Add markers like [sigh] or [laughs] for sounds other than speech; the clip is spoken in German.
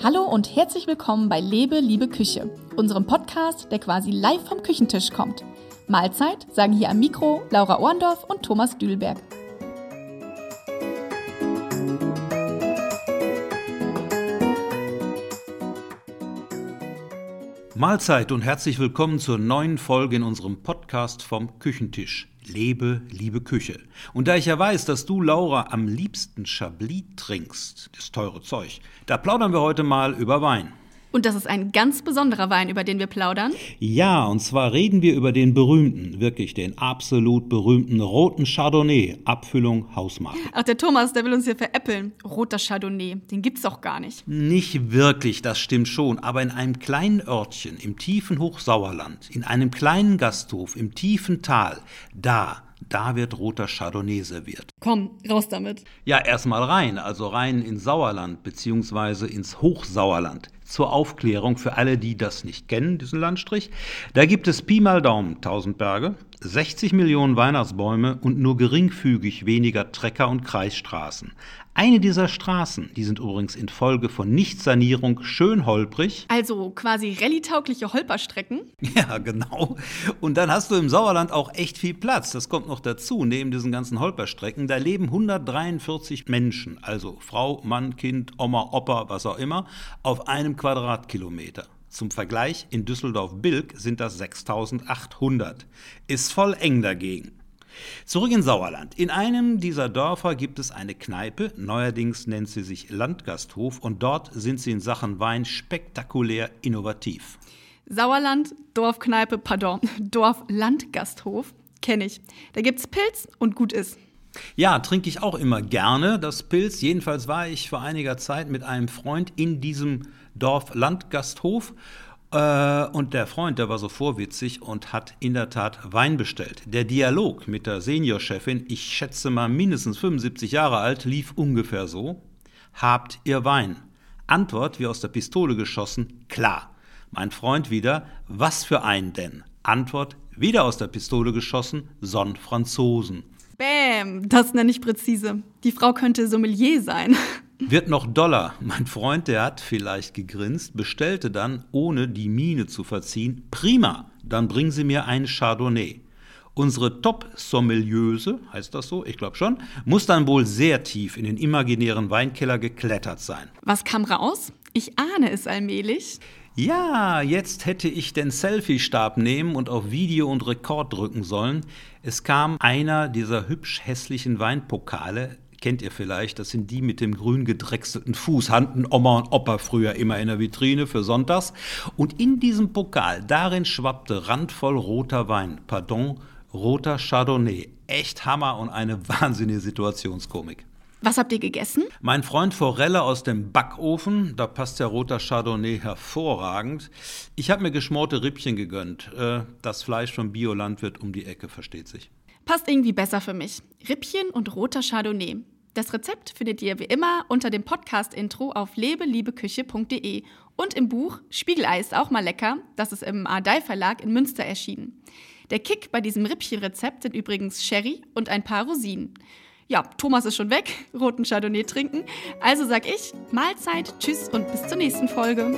Hallo und herzlich willkommen bei Lebe, liebe Küche, unserem Podcast, der quasi live vom Küchentisch kommt. Mahlzeit sagen hier am Mikro Laura Ohrendorf und Thomas Düdelberg. Mahlzeit und herzlich willkommen zur neuen Folge in unserem Podcast vom Küchentisch. Lebe, liebe Küche. Und da ich ja weiß, dass du, Laura, am liebsten Chablis trinkst, das teure Zeug, da plaudern wir heute mal über Wein. Und das ist ein ganz besonderer Wein, über den wir plaudern. Ja, und zwar reden wir über den berühmten, wirklich den absolut berühmten roten Chardonnay, Abfüllung Hausmarke. Ach, der Thomas, der will uns hier veräppeln. Roter Chardonnay, den gibt's doch gar nicht. Nicht wirklich, das stimmt schon, aber in einem kleinen Örtchen im tiefen Hochsauerland, in einem kleinen Gasthof im tiefen Tal, da da wird roter Chardonnay serviert. Komm, raus damit. Ja, erstmal rein, also rein ins Sauerland beziehungsweise ins Hochsauerland. Zur Aufklärung für alle, die das nicht kennen, diesen Landstrich. Da gibt es Pi mal Daumen 1000 Berge, 60 Millionen Weihnachtsbäume und nur geringfügig weniger Trecker und Kreisstraßen. Eine dieser Straßen, die sind übrigens infolge von Nichtsanierung schön holprig. Also quasi rallye-taugliche Holperstrecken. [laughs] Ja, genau. Und dann hast du im Sauerland auch echt viel Platz. Das kommt noch dazu. Neben diesen ganzen Holperstrecken, da leben 143 Menschen, also Frau, Mann, Kind, Oma, Opa, was auch immer, auf einem Quadratkilometer. Zum Vergleich, in Düsseldorf-Bilk sind das 6800. Ist voll eng dagegen. Zurück in Sauerland. In einem dieser Dörfer gibt es eine Kneipe, neuerdings nennt sie sich Landgasthof und dort sind sie in Sachen Wein spektakulär innovativ. Sauerland, Dorfkneipe, pardon, [laughs] Dorf-Landgasthof, kenne ich. Da gibt's Pilz und gut ist. Ja, trinke ich auch immer gerne das Pilz. Jedenfalls war ich vor einiger Zeit mit einem Freund in diesem Dorf-Landgasthof äh, und der Freund, der war so vorwitzig und hat in der Tat Wein bestellt. Der Dialog mit der Seniorchefin, ich schätze mal mindestens 75 Jahre alt, lief ungefähr so. Habt ihr Wein? Antwort wie aus der Pistole geschossen, klar. Mein Freund wieder, was für ein denn? Antwort wieder aus der Pistole geschossen, Son Franzosen. Bäm, das nenne ich präzise. Die Frau könnte Sommelier sein. Wird noch doller. Mein Freund, der hat vielleicht gegrinst, bestellte dann, ohne die Miene zu verziehen, prima, dann bringen Sie mir einen Chardonnay. Unsere Top-Sommelieuse, heißt das so? Ich glaube schon, muss dann wohl sehr tief in den imaginären Weinkeller geklettert sein. Was kam raus? Ich ahne es allmählich. Ja, jetzt hätte ich den Selfie-Stab nehmen und auf Video und Rekord drücken sollen. Es kam einer dieser hübsch hässlichen Weinpokale, kennt ihr vielleicht, das sind die mit dem grün gedrechselten Fuß, hatten Oma und Opa früher immer in der Vitrine für Sonntags. Und in diesem Pokal, darin schwappte randvoll roter Wein, pardon, roter Chardonnay. Echt Hammer und eine [laughs] wahnsinnige Situationskomik. Was habt ihr gegessen? Mein Freund Forelle aus dem Backofen. Da passt der roter Chardonnay hervorragend. Ich habe mir geschmorte Rippchen gegönnt. Äh, das Fleisch vom Biolandwirt um die Ecke, versteht sich. Passt irgendwie besser für mich. Rippchen und roter Chardonnay. Das Rezept findet ihr wie immer unter dem Podcast-Intro auf lebeliebeküche.de und im Buch Spiegelei ist auch mal lecker. Das ist im Ardei Verlag in Münster erschienen. Der Kick bei diesem Rippchen-Rezept sind übrigens Sherry und ein paar Rosinen. Ja, Thomas ist schon weg, roten Chardonnay trinken. Also sag ich Mahlzeit, tschüss und bis zur nächsten Folge.